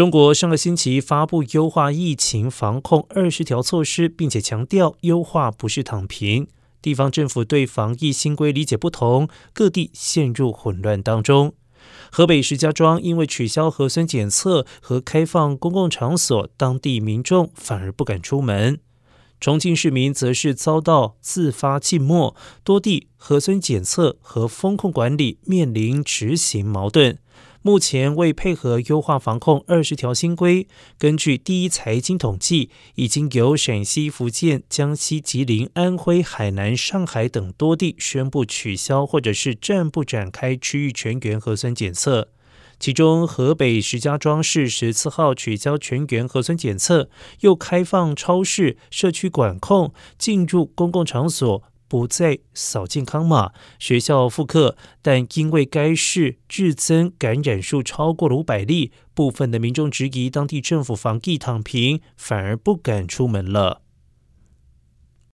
中国上个星期发布优化疫情防控二十条措施，并且强调优化不是躺平。地方政府对防疫新规理解不同，各地陷入混乱当中。河北石家庄因为取消核酸检测和开放公共场所，当地民众反而不敢出门。重庆市民则是遭到自发静默，多地核酸检测和风控管理面临执行矛盾。目前为配合优化防控二十条新规，根据第一财经统计，已经由陕西、福建、江西、吉林、安徽、海南、上海等多地宣布取消或者是暂不展开区域全员核酸检测。其中，河北石家庄市十四号取消全员核酸检测，又开放超市、社区管控，进入公共场所。不再扫健康码，学校复课，但因为该市日增感染数超过了五百例，部分的民众质疑当地政府防疫躺平，反而不敢出门了。